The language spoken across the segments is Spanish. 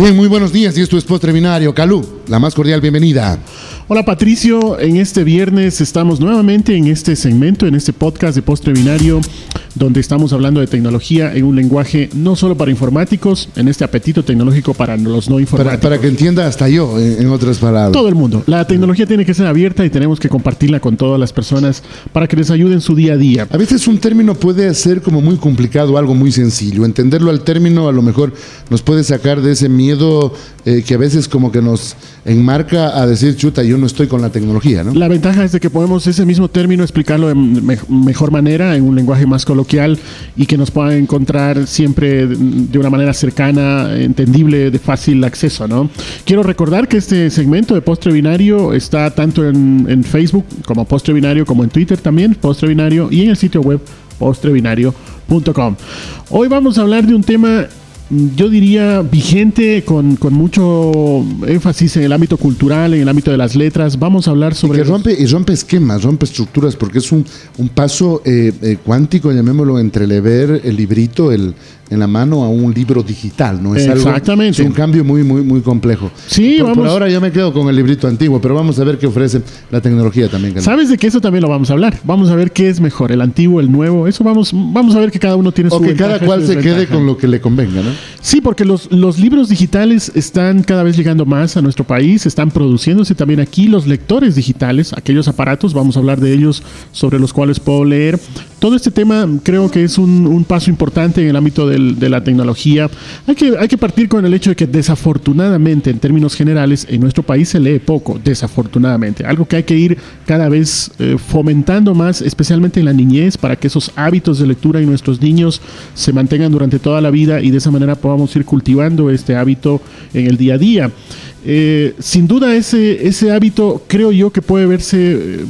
Bien, muy buenos días y esto es Postre Binario. Calú, la más cordial bienvenida. Hola Patricio, en este viernes estamos nuevamente en este segmento, en este podcast de Postre Binario, donde estamos hablando de tecnología en un lenguaje no solo para informáticos, en este apetito tecnológico para los no informáticos. Para, para que entienda hasta yo, en, en otras palabras. Todo el mundo. La tecnología tiene que ser abierta y tenemos que compartirla con todas las personas para que les ayude en su día a día. A veces un término puede ser como muy complicado, algo muy sencillo. Entenderlo al término a lo mejor nos puede sacar de ese miedo eh, que a veces como que nos enmarca a decir, chuta, yo no estoy con la tecnología, ¿no? La ventaja es de que podemos ese mismo término explicarlo de me- mejor manera, en un lenguaje más coloquial y que nos puedan encontrar siempre de una manera cercana, entendible, de fácil acceso, ¿no? Quiero recordar que este segmento de Postre Binario está tanto en, en Facebook como Postre Binario, como en Twitter también, Postre Binario, y en el sitio web postrebinario.com. Hoy vamos a hablar de un tema yo diría vigente con, con mucho énfasis en el ámbito cultural, en el ámbito de las letras. Vamos a hablar Y sobre... que rompe, y rompe esquemas, rompe estructuras, porque es un, un paso eh, eh, cuántico, llamémoslo, entre leer el librito el, en la mano a un libro digital, ¿no? Es algo- Exactamente. es un cambio muy, muy, muy complejo. Sí, por, por vamos- ahora yo me quedo con el librito antiguo, pero vamos a ver qué ofrece la tecnología también. Carlos. ¿Sabes de qué eso también lo vamos a hablar? Vamos a ver qué es mejor, el antiguo, el nuevo. Eso vamos, vamos a ver que cada uno tiene su O que cada ventaja cual se quede con lo que le convenga, ¿no? Sí, porque los, los libros digitales están cada vez llegando más a nuestro país, están produciéndose también aquí los lectores digitales, aquellos aparatos, vamos a hablar de ellos sobre los cuales puedo leer. Todo este tema creo que es un, un paso importante en el ámbito de la tecnología. Hay que, hay que partir con el hecho de que desafortunadamente, en términos generales, en nuestro país se lee poco, desafortunadamente. Algo que hay que ir cada vez eh, fomentando más, especialmente en la niñez, para que esos hábitos de lectura en nuestros niños se mantengan durante toda la vida y de esa manera podamos ir cultivando este hábito en el día a día. Eh, sin duda ese, ese hábito creo yo que puede verse eh,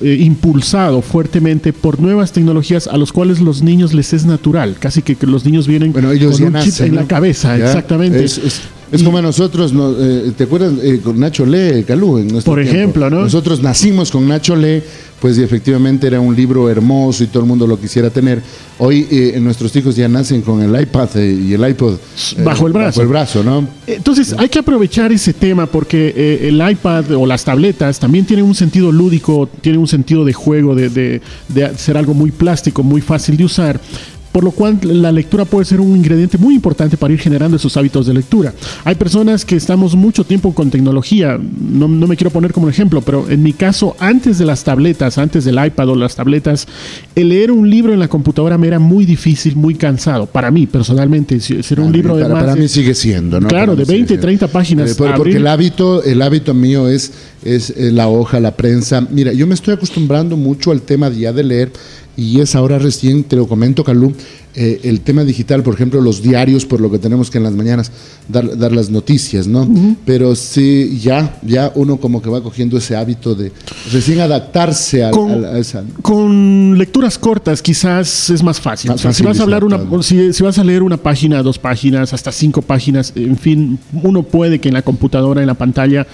eh, impulsado fuertemente por nuevas tecnologías a los cuales los niños les es natural, casi que, que los niños vienen Bueno, ellos con un chip en ¿no? la cabeza, Ya, exactamente. Es, es- es como a nosotros, no, eh, ¿te acuerdas eh, con Nacho Le, Calú? En nuestro Por tiempo? ejemplo, ¿no? Nosotros nacimos con Nacho Le, pues y efectivamente era un libro hermoso y todo el mundo lo quisiera tener. Hoy eh, nuestros hijos ya nacen con el iPad eh, y el iPod eh, Bajo el brazo. Bajo el brazo, ¿no? Entonces hay que aprovechar ese tema porque eh, el iPad o las tabletas también tienen un sentido lúdico, tienen un sentido de juego, de, de- de ser algo muy plástico, muy fácil de usar. Por lo cual la lectura puede ser un ingrediente muy importante para ir generando esos hábitos de lectura. Hay personas que estamos mucho tiempo con tecnología, no, no me quiero poner como ejemplo, pero en mi caso, antes de las tabletas, antes del iPad o las tabletas, el leer un libro en la computadora me era muy difícil, muy cansado. Para mí, personalmente, era un libro de para, más para de- mí sigue siendo, ¿no? Claro, de sigue 20, siendo. 30 páginas, Eh, por- porque abrir- el hábito, el hábito mío es, es eh, la hoja, la prensa. Mira, yo me estoy acostumbrando mucho al tema ya de leer y es ahora recién, te lo comento, Calú, eh, el tema digital, por ejemplo, los diarios, por lo que tenemos que en las mañanas dar, dar las noticias, ¿no? Pero sí, ya, ya uno como que va cogiendo ese hábito de recién adaptarse al- Con- al- a esa... Con lecturas cortas quizás es más fácil. Más O sea, si vas a hablar una, si, si vas a leer una página, dos páginas, hasta cinco páginas, en fin, uno puede que en la computadora, en la pantalla,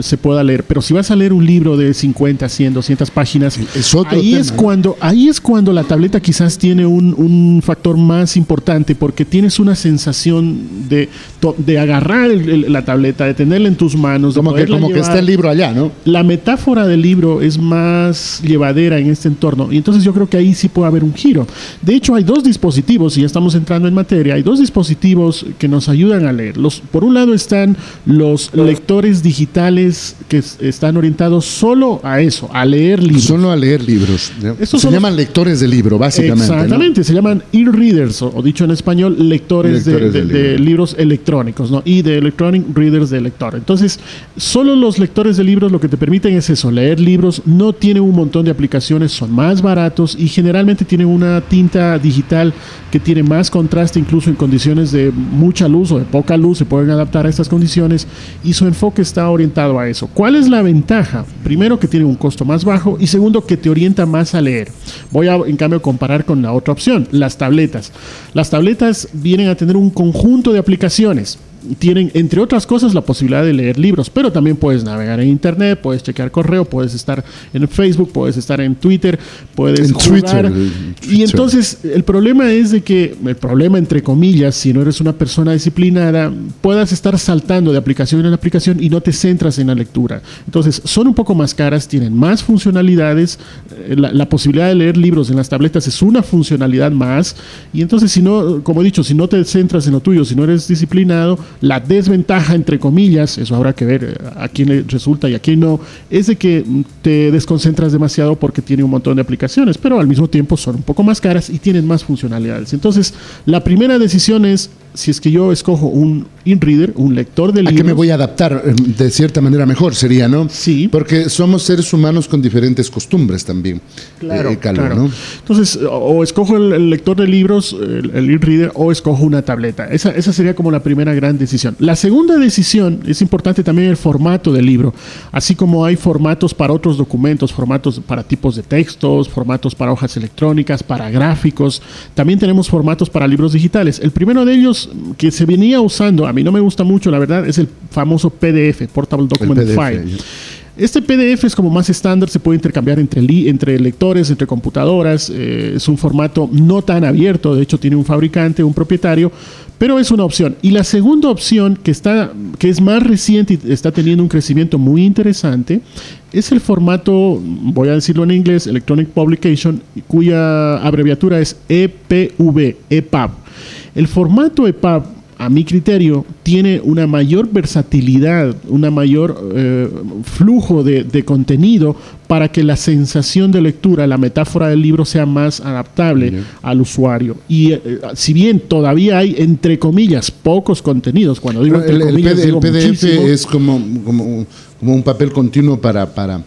se pueda leer. Pero si vas a leer un libro de 50, 100, 200 páginas, Es otro ahí tema, es ¿no? cuando, ahí es cuando la tableta quizás tiene un, un factor más importante porque tienes una sensación de, de agarrar el- el- la tableta, de tenerla en tus manos, de Como que, poderla como que está el libro allá, ¿no? La metáfora del libro es más llevadera en este entorno y entonces yo creo que ahí sí puede haber un giro. De hecho, hay dos dispositivos, y ya estamos entrando en materia, hay dos dispositivos que nos ayudan a leer. Los, por un lado están los lectores digitales que están orientados solo a eso, a leer libros. Solo a leer libros. Estos Se son los- llaman lectores de libro, básicamente. ¿no? Exactamente, se llaman e-readers, o, o dicho en español, lectores, de- Lectores de, de de libro. libros electrónicos, ¿no? Y de electronic readers de lector. Entonces, solo los lectores de libros lo que te permiten es eso, leer libros, no tienen un montón de aplicaciones, son más baratos y generalmente tienen una tinta digital que tiene más contraste, incluso en condiciones de mucha luz o de poca luz, se pueden adaptar a estas condiciones y su enfoque está orientado a eso. ¿Cuál es la ventaja? Primero que tiene un costo más bajo y segundo que te orienta más a leer. Voy a en cambio comparar con la otra opción, las tabletas. Las tabletas vienen a tener un conjunto de aplicaciones tienen, entre otras cosas, la posibilidad de leer libros, pero también puedes navegar en internet, puedes chequear correo, puedes estar en Facebook, puedes estar en Twitter, puedes En jugar. Twitter, Y entonces el problema es de que, el problema entre comillas, si no eres una persona disciplinada, puedas estar saltando de aplicación en aplicación y no te centras en la lectura. Entonces son un poco más caras, tienen más funcionalidades, eh, la, la posibilidad de leer libros en las tabletas es una funcionalidad más, y entonces si no, como he dicho, si no te centras en lo tuyo, si no eres disciplinado, la desventaja, entre comillas, eso habrá que ver eh, a quién le resulta y a quién no, es de que mm, te desconcentras demasiado porque tiene un montón de aplicaciones, pero al mismo tiempo son un poco más caras y tienen más funcionalidades. Entonces, la primera decisión es, si es que yo escojo un in-reader, un lector de ¿A libros, qué me voy a adaptar eh, de cierta manera mejor sería, no? Sí. Porque somos seres humanos con diferentes costumbres también. Claro, eh, Calvo, claro. ¿no? Entonces, o, o escojo el, el lector de libros, el, el e-reader, o escojo una tableta. Esa, esa sería como la primera gran decisión. La segunda decisión es importante también el formato del libro. Así como hay formatos para otros documentos, formatos para tipos de textos, formatos para hojas electrónicas, para gráficos. También tenemos formatos para libros digitales. El primero de ellos que se venía usando, a mí no me gusta mucho, la verdad, es el famoso PDF, Portable Document PDF, File. Este PDF es como más estándar, se puede intercambiar entre, li- entre lectores, entre computadoras, eh, es un formato no tan abierto, de hecho tiene un fabricante, un propietario, pero es una opción. Y la segunda opción, que, está, que es más reciente y está teniendo un crecimiento muy interesante, es el formato, voy a decirlo en inglés, Electronic Publication, cuya abreviatura es EPV, EPUB. El formato EPUB a mi criterio, tiene una mayor versatilidad, una mayor eh, flujo de, de contenido para que la sensación de lectura, la metáfora del libro sea más adaptable al usuario. Y eh, si bien todavía hay, entre comillas, pocos contenidos, cuando digo entre el, el comillas, el digo PDF muchísimo. es como, como, como un papel continuo para, para,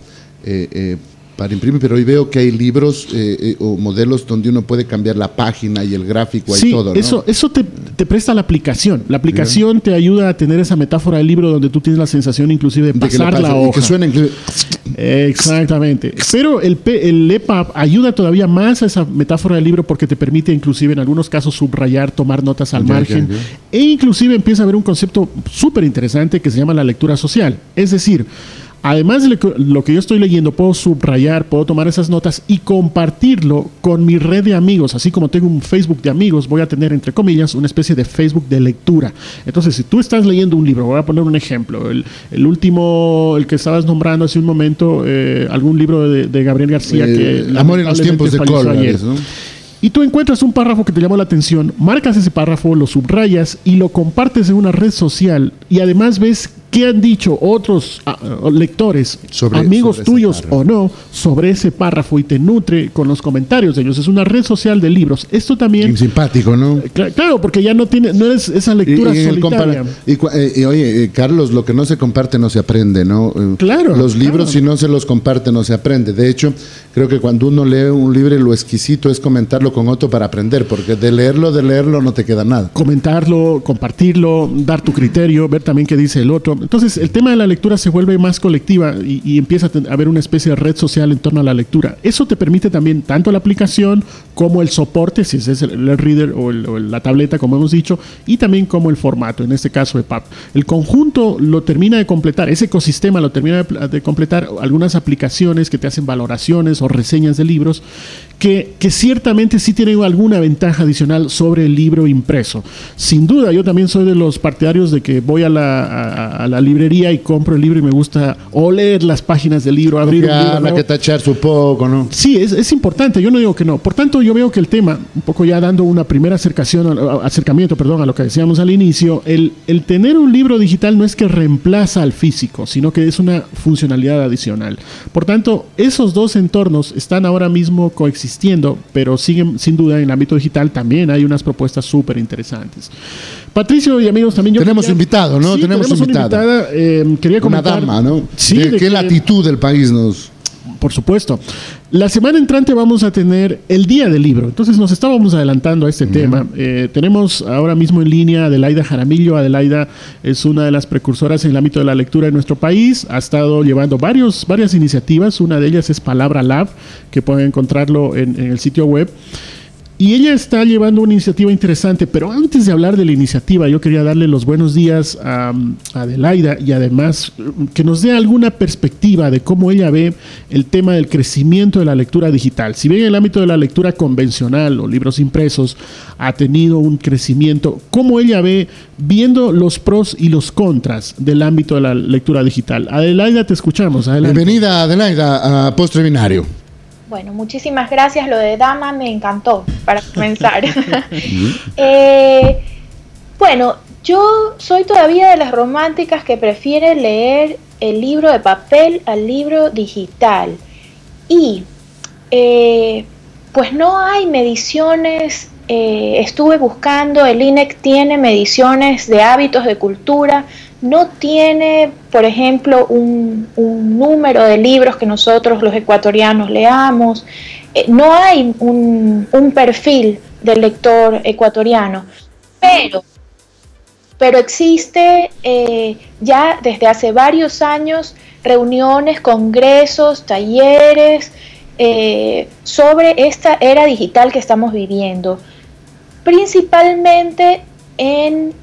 eh, eh, para imprimir, pero hoy veo que hay libros eh, eh, o modelos donde uno puede cambiar la página y el gráfico y Sí, todo, ¿no? eso, eso te, te presta la aplicación. La aplicación te ayuda a tener esa metáfora del libro donde tú tienes la sensación inclusive de De que la pasar la hoja. que suena inclusive- Exactamente. Pero el, el EPUB ayuda todavía más a esa metáfora del libro porque te permite inclusive en algunos casos subrayar, tomar notas al margen e inclusive empieza a haber un concepto súper interesante que se llama la lectura social. Es decir, Además de lo que- yo estoy leyendo, puedo subrayar, puedo tomar esas notas y compartirlo con mi red de amigos. Así como tengo un Facebook de amigos, voy a tener, entre comillas, una especie de Facebook de lectura. Entonces, si tú estás leyendo un libro, voy a poner un ejemplo. El, el último, el que estabas nombrando hace un momento, eh, algún libro de, de Gabriel García que... Amor en los tiempos de. Y tú encuentras un párrafo que te llamó la atención, marcas ese párrafo, lo subrayas y lo compartes en una red social y además ves qué han dicho otros ah, lectores, Sobre- amigos sobre tuyos o no, sobre ese párrafo y te nutre con los comentarios de ellos. Es una red social de libros. Esto también... Simpático, ¿no? Cla- Claro, porque ya no tiene, no es esa lectura Y- y solitaria. y eh, y oye, eh, Carlos, lo que no se comparte no se aprende, ¿no? Eh, Claro, Los libros, claro. si no se los comparte, no se aprende. De hecho, creo que cuando uno lee un libro, lo exquisito es comentarlo con otro para aprender, porque de leerlo, de leerlo, no te queda nada. comentarlo, compartirlo, dar tu criterio, ver también qué dice el otro. Entonces, el tema de la lectura se vuelve más colectiva y, y empieza a haber una especie de red social en torno a la lectura. Eso te permite también tanto la aplicación como el soporte, si es el, reader o, el- o la tableta, como hemos dicho, y también como el formato, en este caso EPUB. El conjunto lo termina de completar, ese ecosistema lo termina de completar algunas aplicaciones que te hacen valoraciones o reseñas de libros que, que ciertamente sí tienen alguna ventaja adicional sobre el libro impreso. Sin duda, yo también soy de los partidarios de que voy a la, a, a la librería y compro el libro y me gusta o leer las páginas del libro, abrir un libro nuevo. que tachar su poco, ¿no? Sí, es, es importante, yo no digo que no. Por tanto, yo veo que el tema, un poco ya dando una primera acercación, acercamiento perdón, a lo que decíamos al inicio, el, el tener un libro digital no es que reemplaza al físico, sino que es una funcionalidad adicional. Por tanto, esos dos entornos están ahora mismo coexistiendo, pero siguen sin duda en el ámbito digital también hay unas propuestas súper interesantes. Patricio y amigos, también yo Tenemos quería- invitado, ¿no? Sí, Tenemos una invitada. eh, quería Una comentar... dama, ¿no? Sí, ¿De, de qué que- latitud del país nos...? Por supuesto. La semana entrante vamos a tener el Día del Libro. Entonces nos estábamos adelantando a este tema. Eh, tenemos ahora mismo en línea a Adelaida Jaramillo. Adelaida es una de las precursoras en el ámbito de la lectura en nuestro país. Ha estado llevando varios, varias iniciativas. Una de ellas es Palabra Lab, que pueden encontrarlo en, en el sitio web. Y ella está llevando una iniciativa interesante, pero antes de hablar de la iniciativa, yo quería darle los buenos días a, Adelaida y además que nos dé alguna perspectiva de cómo ella ve el tema del crecimiento de la lectura digital. Si bien el ámbito de la lectura convencional o libros impresos ha tenido un crecimiento, ¿cómo ella ve viendo los pros y los contras del ámbito de la lectura digital? Adelaida, te escuchamos. Bienvenida, Adelaida, a Postre Binario. Bueno, muchísimas gracias. Lo de Dama me encantó, para comenzar. Eh, bueno, yo soy todavía de las románticas que prefiere leer el libro de papel al libro digital. Y eh, pues no hay mediciones, eh, estuve buscando, el INEC tiene mediciones de hábitos de cultura, no tiene, por ejemplo, un, número de libros que nosotros los ecuatorianos leamos, eh, no hay un, perfil del lector ecuatoriano, pero, pero existe eh, ya desde hace varios años reuniones, congresos, talleres eh, sobre esta era digital que estamos viviendo, principalmente en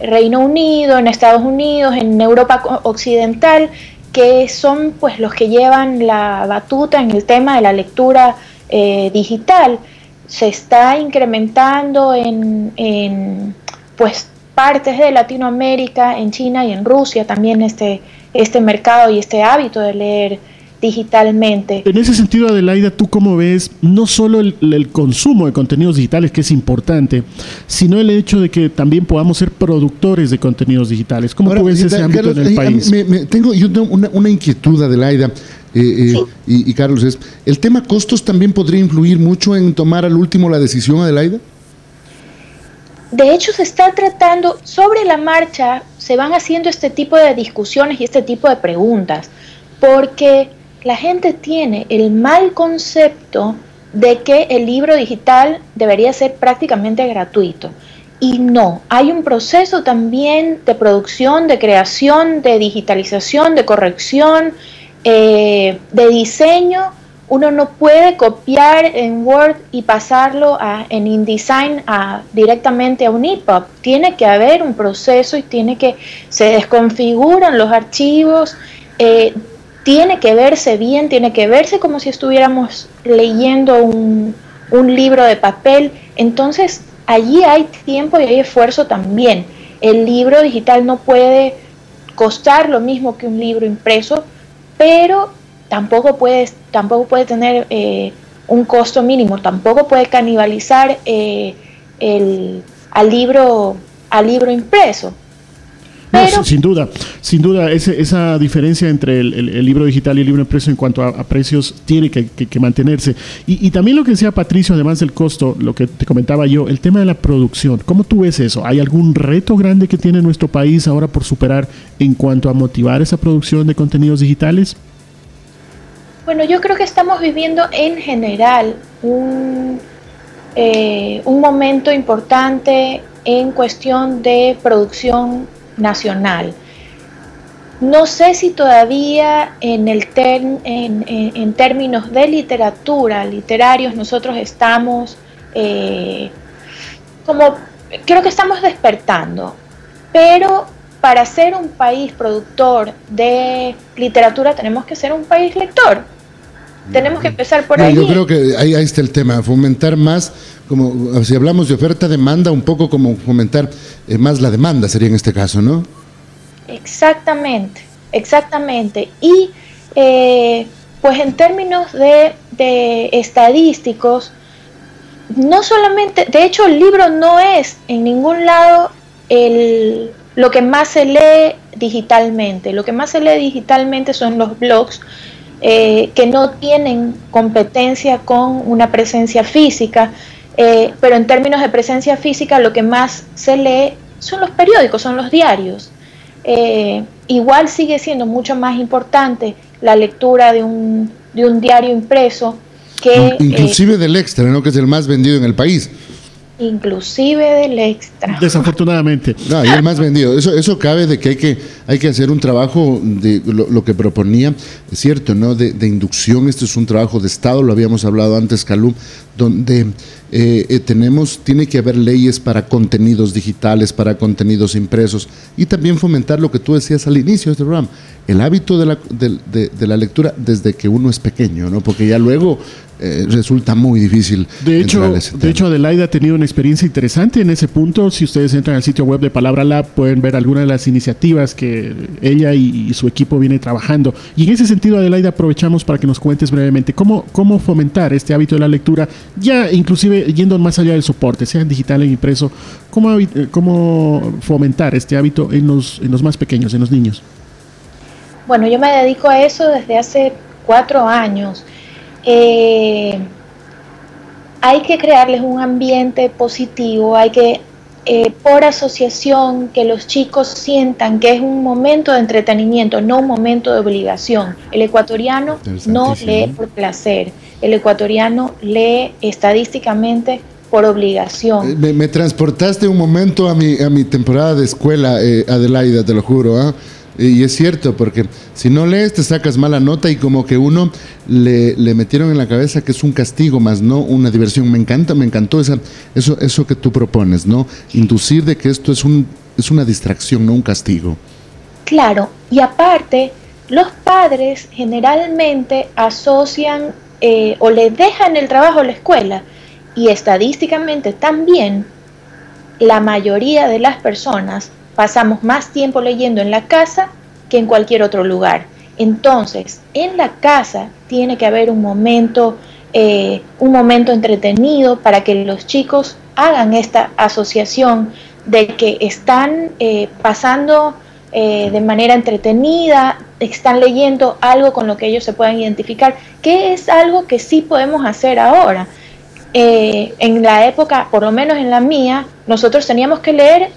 Reino Unido, en Estados Unidos, en Europa Occidental, que son pues los que llevan la batuta en el tema de la lectura eh, digital. Se está incrementando en, en, pues partes de Latinoamérica, en China y en Rusia también este, este mercado y este hábito de leer digitalmente. En ese sentido, Adelaida, ¿tú cómo ves no solo el, consumo de contenidos digitales, que es importante, sino el hecho de que también podamos ser productores de contenidos digitales? ¿Cómo tú ves ese ámbito en el eh, país? tengo yo tengo una, inquietud, Adelaida. Eh, eh, y, y, Carlos, es, ¿el tema costos también podría influir mucho en tomar al último la decisión, Adelaida? De hecho, se está tratando sobre la marcha, se van haciendo este tipo de discusiones y este tipo de preguntas, porque la gente tiene el mal concepto de que el libro digital debería ser prácticamente gratuito. Y no, hay un proceso también de producción, de creación, de digitalización, de corrección, eh, de diseño. Uno no puede copiar en Word y pasarlo a, en InDesign a, directamente a un EPUB. Tiene que haber un proceso y tiene que se desconfiguran los archivos. Eh, tiene que verse bien, tiene que verse como si estuviéramos leyendo un, libro de papel. Entonces, allí hay tiempo y hay esfuerzo también. El libro digital no puede costar lo mismo que un libro impreso, pero tampoco puede, tampoco puede tener eh, un costo mínimo, tampoco puede canibalizar eh, el, al, libro, al libro impreso sin duda, sin duda, esa diferencia entre el, libro digital y el libro impreso en cuanto a, precios tiene que, mantenerse. Y, también lo que decía Patricio, además del costo, lo que te comentaba yo, el tema de la producción. ¿Cómo tú ves eso? ¿Hay algún reto grande que tiene nuestro país ahora por superar en cuanto a motivar esa producción de contenidos digitales? Bueno, yo creo que estamos viviendo en general un, eh, un momento importante en cuestión de producción nacional. No sé si todavía en, el en, términos de literatura, literarios, nosotros estamos eh, como, creo que estamos despertando, pero para ser un país productor de literatura tenemos que ser un país lector. Tenemos que empezar por ahí. Yo creo que ahí, está el tema, fomentar más, como si hablamos de oferta-demanda, un poco como fomentar eh, más la demanda sería en este caso, ¿no? Exactamente, exactamente. Y eh, pues en términos de, de estadísticos, no solamente, de hecho el libro no es en ningún lado el, lo que más se lee digitalmente. Lo que más se lee digitalmente son los blogs eh, que no tienen competencia con una presencia física, eh, pero en términos de presencia física lo que más se lee son los periódicos, son los diarios. Eh, igual sigue siendo mucho más importante la lectura de un, de un diario impreso que... Inclusive del extra, ¿no? que es el más vendido en el país inclusive del extra. Desafortunadamente. No, y el más vendido. Eso, eso cabe de que hay que, hay que hacer un trabajo de lo, que proponía, es cierto, ¿no? De, inducción. Este es un trabajo de Estado, lo habíamos hablado antes, Calum, donde eh, eh, tenemos, tiene que haber leyes para contenidos digitales, para contenidos impresos y también fomentar lo que tú decías al inicio de este programa, el hábito de la, de la lectura desde que uno es pequeño, ¿no? Porque ya luego eh, resulta muy difícil. De hecho, de hecho, Adelaida ha tenido una experiencia interesante en ese punto. Si ustedes entran al sitio web de Palabra Lab, pueden ver algunas de las iniciativas que ella y, su equipo viene trabajando. Y en ese sentido, Adelaida, aprovechamos para que nos cuentes brevemente cómo, cómo fomentar este hábito de la lectura, ya inclusive yendo más allá del soporte, sea en digital o impreso, cómo, cómo fomentar este hábito en los, en los más pequeños, en los niños. Bueno, yo me dedico a eso desde hace cuatro años eh, hay que crearles un ambiente positivo, hay que, eh, por asociación, que los chicos sientan que es un momento de entretenimiento, no un momento de obligación. El ecuatoriano no lee por placer, el ecuatoriano lee estadísticamente por obligación. Eh, me, transportaste un momento a mi, a mi temporada de escuela, Adelaida, te lo juro. ¿ah? Y es cierto, porque si no lees te sacas mala nota y como que uno le, metieron en la cabeza que es un castigo más no una diversión. Me encanta, me encantó esa, eso, eso que tú propones, ¿no? Inducir de que esto es, un, es una distracción, no un castigo. Claro, y aparte, los padres generalmente asocian eh, o le dejan el trabajo a la escuela y estadísticamente también la mayoría de las personas pasamos más tiempo leyendo en la casa que en cualquier otro lugar. Entonces, en la casa tiene que haber un momento, eh, un momento entretenido para que los chicos hagan esta asociación de que están eh, pasando eh, de manera entretenida, están leyendo algo con lo que ellos se puedan identificar, que es algo que sí podemos hacer ahora. en la época, por lo menos en la mía, nosotros teníamos que leer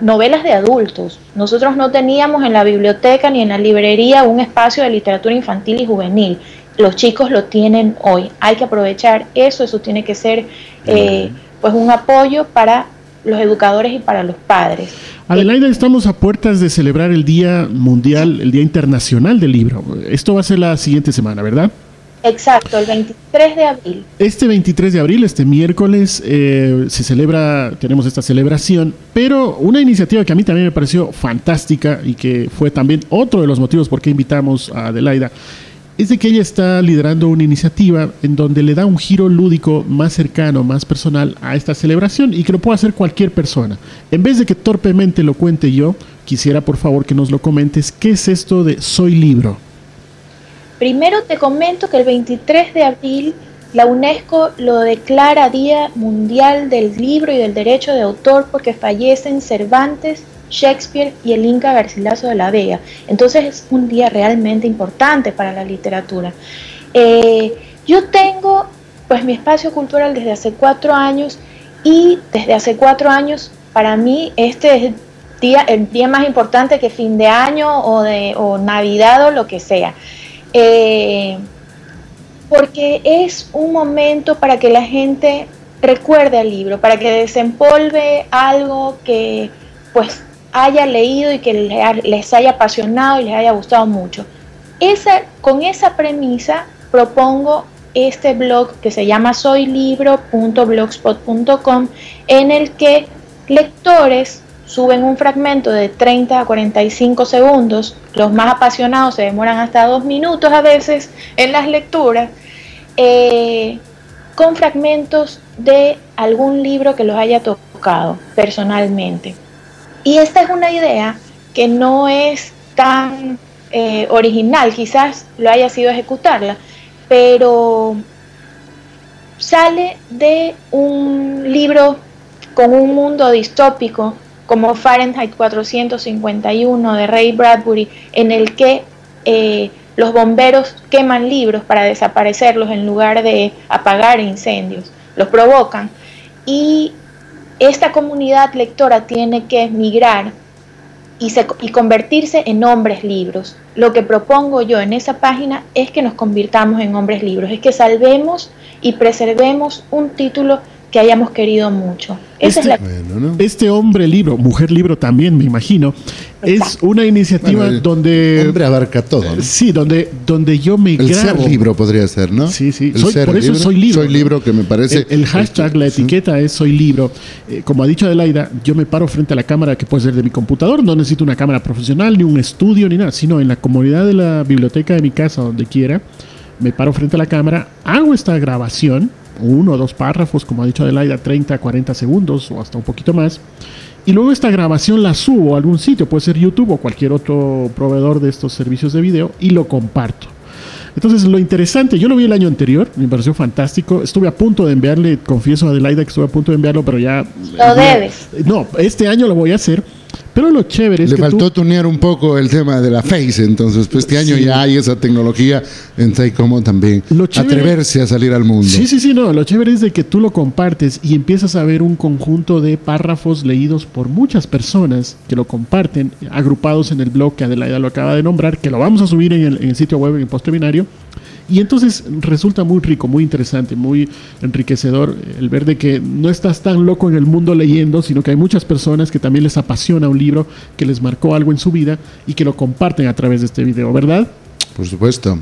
novelas de adultos. Nosotros no teníamos en la biblioteca ni en la librería un espacio de literatura infantil y juvenil. Los chicos lo tienen hoy. Hay que aprovechar eso. Eso tiene que ser eh, pues un apoyo para los educadores y para los padres. Adelaida, estamos a puertas de celebrar el Día Mundial, el Día Internacional del Libro. Esto va a ser la siguiente semana, ¿verdad? Exacto, el 23 de abril. Este 23 de abril, este miércoles, eh, se celebra, tenemos esta celebración, pero una iniciativa que a mí también me pareció fantástica y que fue también otro de los motivos por qué invitamos a Adelaida, es de que ella está liderando una iniciativa en donde le da un giro lúdico más cercano, más personal a esta celebración y que lo pueda hacer cualquier persona. En vez de que torpemente lo cuente yo, quisiera por favor que nos lo comentes, ¿qué es esto de Soy Libro? Primero te comento que el 23 de abril la UNESCO lo declara Día Mundial del Libro y del Derecho de Autor porque fallecen Cervantes, Shakespeare y el Inca Garcilaso de la Vega. Entonces es un día realmente importante para la literatura. Eh, yo tengo pues mi espacio cultural desde hace cuatro años y desde hace cuatro años para mí este es día, el día más importante que fin de año o, de, Navidad o lo que sea. Eh, porque es un momento para que la gente recuerde al libro, para que desempolve algo que pues haya leído y que les haya apasionado y les haya gustado mucho. Esa, con esa premisa propongo este blog que se llama soylibro.blogspot.com en el que lectores suben un fragmento de 30 a 45 segundos, los más apasionados se demoran hasta dos minutos a veces en las lecturas, eh, con fragmentos de algún libro que los haya tocado personalmente. Y esta es una idea que no es tan eh, original, quizás lo haya sido ejecutarla, pero sale de un libro con un mundo distópico como Fahrenheit 451 de Ray Bradbury, en el que eh, los bomberos queman libros para desaparecerlos en lugar de apagar incendios, los provocan. Y esta comunidad lectora tiene que migrar y, y, convertirse en hombres libros. Lo que propongo yo en esa página es que nos convirtamos en hombres libros, es que salvemos y preservemos un título que hayamos querido mucho. este, este hombre libro, mujer libro también, me imagino, es una iniciativa donde... Hombre abarca todo. Sí, donde, donde yo me el ser libro podría ser, ¿no? Sí, sí. El ser por eso libro. soy libro. Soy libro que me parece... El, hashtag, la etiqueta es soy libro. Eh, como ha dicho Adelaida, yo me paro frente a la cámara que puede ser de mi computador. No necesito una cámara profesional, ni un estudio, ni nada. Sino en la comodidad de la biblioteca de mi casa, donde quiera. Me paro frente a la cámara, hago esta grabación, uno o dos párrafos, como ha dicho Adelaida, 30, 40 segundos o hasta un poquito más y luego esta grabación la subo a algún sitio, puede ser YouTube o cualquier otro proveedor de estos servicios de video, y lo comparto. Entonces, lo interesante, yo lo vi el año anterior, me pareció fantástico. Estuve a punto de enviarle, confieso a Adelaida que estuve a punto de enviarlo, pero ya. Lo debes. No, este año lo voy a hacer. Pero lo chévere es Le que faltó tú, tunear un poco el tema de la Face, entonces, pues este año Sí. ya hay esa tecnología, hay como también Lo chévere- atreverse a salir al mundo. Sí, sí, sí, no. Lo chévere es de que tú lo compartes y empiezas a ver un conjunto de párrafos leídos por muchas personas que lo comparten, agrupados en el blog que Adelaida lo acaba de nombrar, que lo vamos a subir en el, en el sitio web en el post binario. Y entonces resulta muy rico, muy interesante, muy enriquecedor el ver de que no estás tan loco en el mundo leyendo, sino que hay muchas personas que también les apasiona un libro que les marcó algo en su vida y que lo comparten a través de este video, ¿verdad? Por supuesto,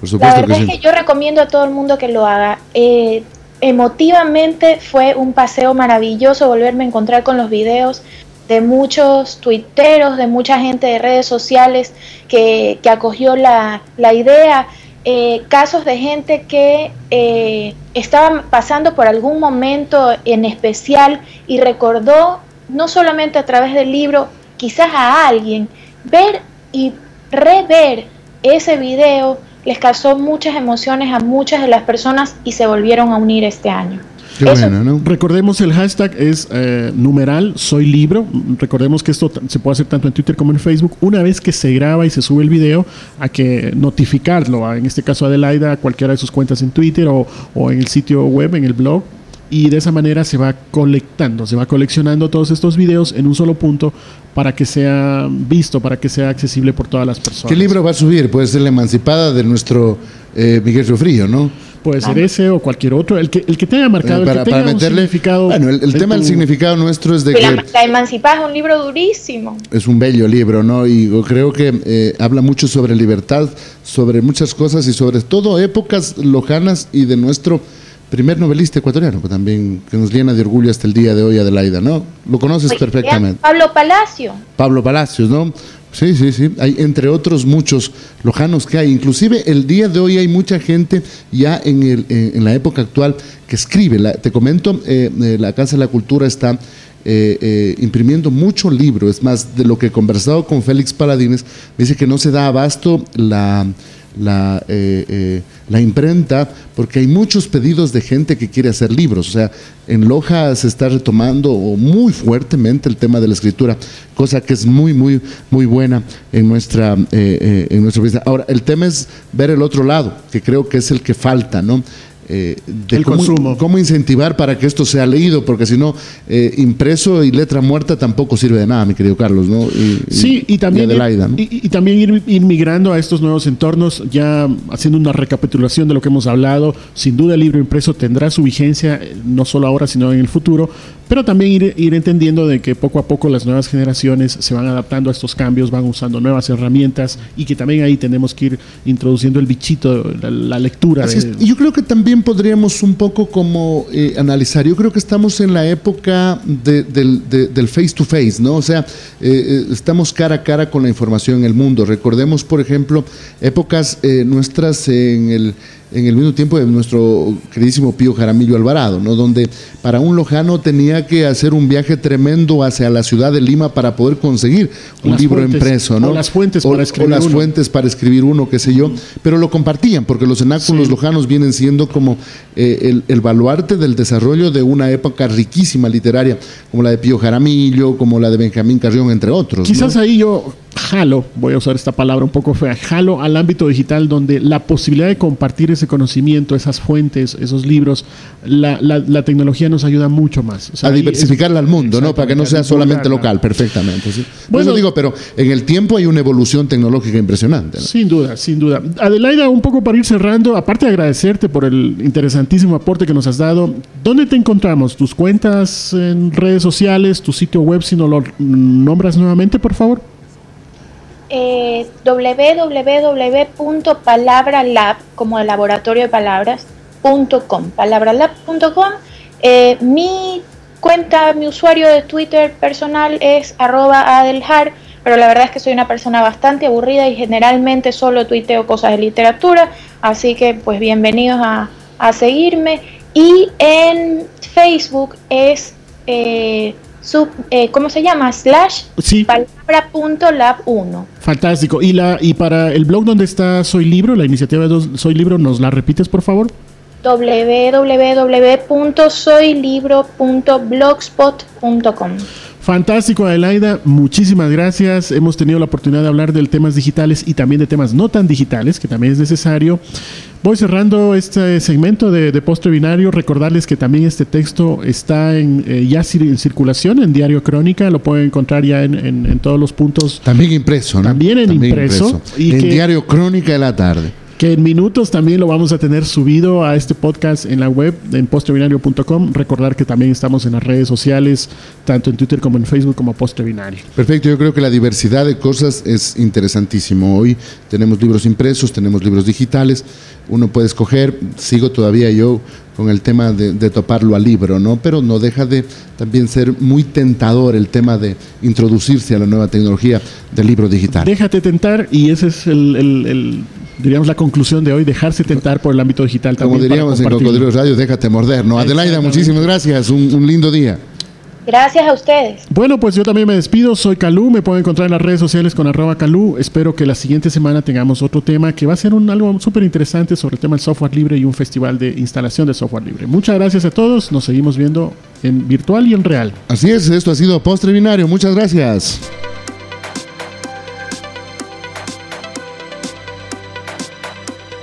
por La supuesto verdad que es sí. que yo recomiendo a todo el mundo que lo haga. Eh, emotivamente fue un paseo maravilloso volverme a encontrar con los videos de muchos tuiteros, de mucha gente de redes sociales que, que acogió la, la idea, eh, casos de gente que eh, estaban pasando por algún momento en especial y recordó, no solamente a través del libro, quizás a alguien, ver y rever ese video les causó muchas emociones a muchas de las personas y se volvieron a unir este año. Qué Eso- bueno, ¿no? Recordemos el hashtag es eh, numeral soy libro. Recordemos que esto se puede hacer tanto en Twitter como en Facebook. Una vez que se graba y se sube el video, hay que notificarlo. a- En este caso Adelaida, a cualquiera de sus cuentas en Twitter o, o en el sitio web, en el blog. Y de esa manera se va colectando, se va coleccionando todos estos videos en un solo punto para que sea visto, para que sea accesible por todas las personas. ¿Qué libro va a subir? Puede ser La Emancipada de nuestro eh, Miguel ¿no? Puede ser ese o cualquier otro, el que, el que te haya marcado, para, el que para un meterle. significado. Bueno, el, tema del tu- significado nuestro es de La, que la Emancipada es un libro durísimo. es un bello libro, ¿no? Y yo creo que eh, habla mucho sobre libertad, sobre muchas cosas y sobre todo épocas lojanas y de nuestro primer novelista ecuatoriano, que también que nos llena de orgullo hasta el día de hoy, Adelaida, ¿no? Lo conoces Oye, perfectamente. Pablo Palacio. Pablo Palacios, ¿no? Sí, sí, sí. Hay entre otros muchos lojanos que hay. Inclusive el día de hoy hay mucha gente ya en, el, en, la época actual que escribe. La- te comento, eh, eh, la Casa de la Cultura está eh, eh, imprimiendo mucho libro. Es más, de lo que he conversado con Félix Paladines, me dice que no se da abasto la, la, eh, eh, la imprenta porque hay muchos pedidos de gente que quiere hacer libros. O sea, en Loja se está retomando muy fuertemente el tema de la escritura, cosa que es muy, muy, muy buena en nuestra, eh, eh, en nuestra. Ahora, el tema es ver el otro lado, que creo que es el que falta, ¿no? Eh, de El cómo, consumo. cómo incentivar para que esto sea leído, porque si no, eh, impreso y letra muerta tampoco sirve de nada, mi querido Carlos, ¿no? Y, Sí, y también, ir, Adelaida, ¿no? y, y también ir, ir migrando a estos nuevos entornos, ya haciendo una recapitulación de lo que hemos hablado. Sin duda el libro impreso tendrá su vigencia, eh, no solo ahora, sino en el futuro, pero también ir, ir entendiendo de que poco a poco las nuevas generaciones se van adaptando a estos cambios, van usando nuevas herramientas y que también ahí tenemos que ir introduciendo el bichito, la, la lectura. Así de- yo creo que también podríamos un poco como eh, analizar, yo creo que estamos en la época de- del, de- del face to face, ¿no? O sea, eh, eh, estamos cara a cara con la información en el mundo. Recordemos, por ejemplo, épocas eh, nuestras en el, en el mismo tiempo de nuestro queridísimo Pío Jaramillo Alvarado, ¿no? Donde para un lojano tenía que hacer un viaje tremendo hacia la ciudad de Lima para poder conseguir un libro fuentes, impreso, ¿no? o las fuentes O- para o escribir las uno. fuentes para escribir uno, qué sé yo, pero lo compartían, porque los cenáculos Sí. lojanos vienen siendo como eh, el, el baluarte del desarrollo de una época riquísima literaria, como la de Pío Jaramillo, como la de Benjamín Carrión, entre otros. Quizás ¿no? ahí yo jalo, voy a usar esta palabra un poco fea, jalo al ámbito digital donde la posibilidad de compartir ese conocimiento, esas fuentes, esos libros, la, la- la tecnología nos ayuda mucho más. O sea, a diversificarla es- al mundo, ¿no? Para que no sea solamente local, perfectamente. Bueno. eso digo, pero en el tiempo hay una evolución tecnológica impresionante. ¿no? Sin duda, sin duda. Adelaida, un poco para ir cerrando, aparte de agradecerte por el interesantísimo aporte que nos has dado, ¿dónde te encontramos? ¿Tus cuentas en redes sociales, tu sitio web, si no lo nombras nuevamente, por favor? Eh, como el laboratorio de palabras.com, palabralab.com. Eh, mi cuenta, mi usuario de Twitter personal es arroba adelhar, pero la verdad es que soy una persona bastante aburrida y generalmente solo tuiteo cosas de literatura, así que pues bienvenidos a, a seguirme. Y en Facebook es... Eh, sub, eh, ¿cómo se llama? Slash Sí. palabra.lab1. Fantástico. Y la y para el blog donde está Soy Libro, la iniciativa de Soy Libro, ¿nos la repites, por favor? www.soylibro.blogspot.com. Fantástico, Adelaida. Muchísimas gracias. Hemos tenido la oportunidad de hablar de temas digitales y también de temas no tan digitales, que también es necesario. Voy cerrando este segmento de, de Postre Binario. Recordarles que también este texto está en, eh, ya en circulación en Diario Crónica. Lo pueden encontrar ya en, en- en todos los puntos. También impreso, ¿no? También en impreso. Y en que- Diario Crónica de la Tarde. Que en minutos también lo vamos a tener subido a este podcast en la web, en postrebinario.com. Recordar que también estamos en las redes sociales, tanto en Twitter como en Facebook, como Postre Binario. Perfecto, yo creo que la diversidad de cosas es interesantísimo. Hoy tenemos libros impresos, tenemos libros digitales, uno puede escoger, sigo todavía yo con el tema de, de toparlo al libro, ¿no? Pero no deja de también ser muy tentador el tema de introducirse a la nueva tecnología del libro digital. Déjate tentar y ese es el, el- el, diríamos la conclusión de hoy, dejarse tentar por el ámbito digital Como también. para diríamos en. Cocodrilos Radio, déjate morder, ¿no? Adelaida, muchísimas gracias, un, un lindo día. Gracias a ustedes. Bueno, pues yo también me despido. Soy Calú. Me pueden encontrar en las redes sociales con arroba Calú. Espero que la siguiente semana tengamos otro tema que va a ser un, algo súper interesante sobre el tema del software libre y un festival de instalación de software libre. Muchas gracias a todos. Nos seguimos viendo en virtual y en real. Así es, esto ha sido Postre Binario, muchas gracias.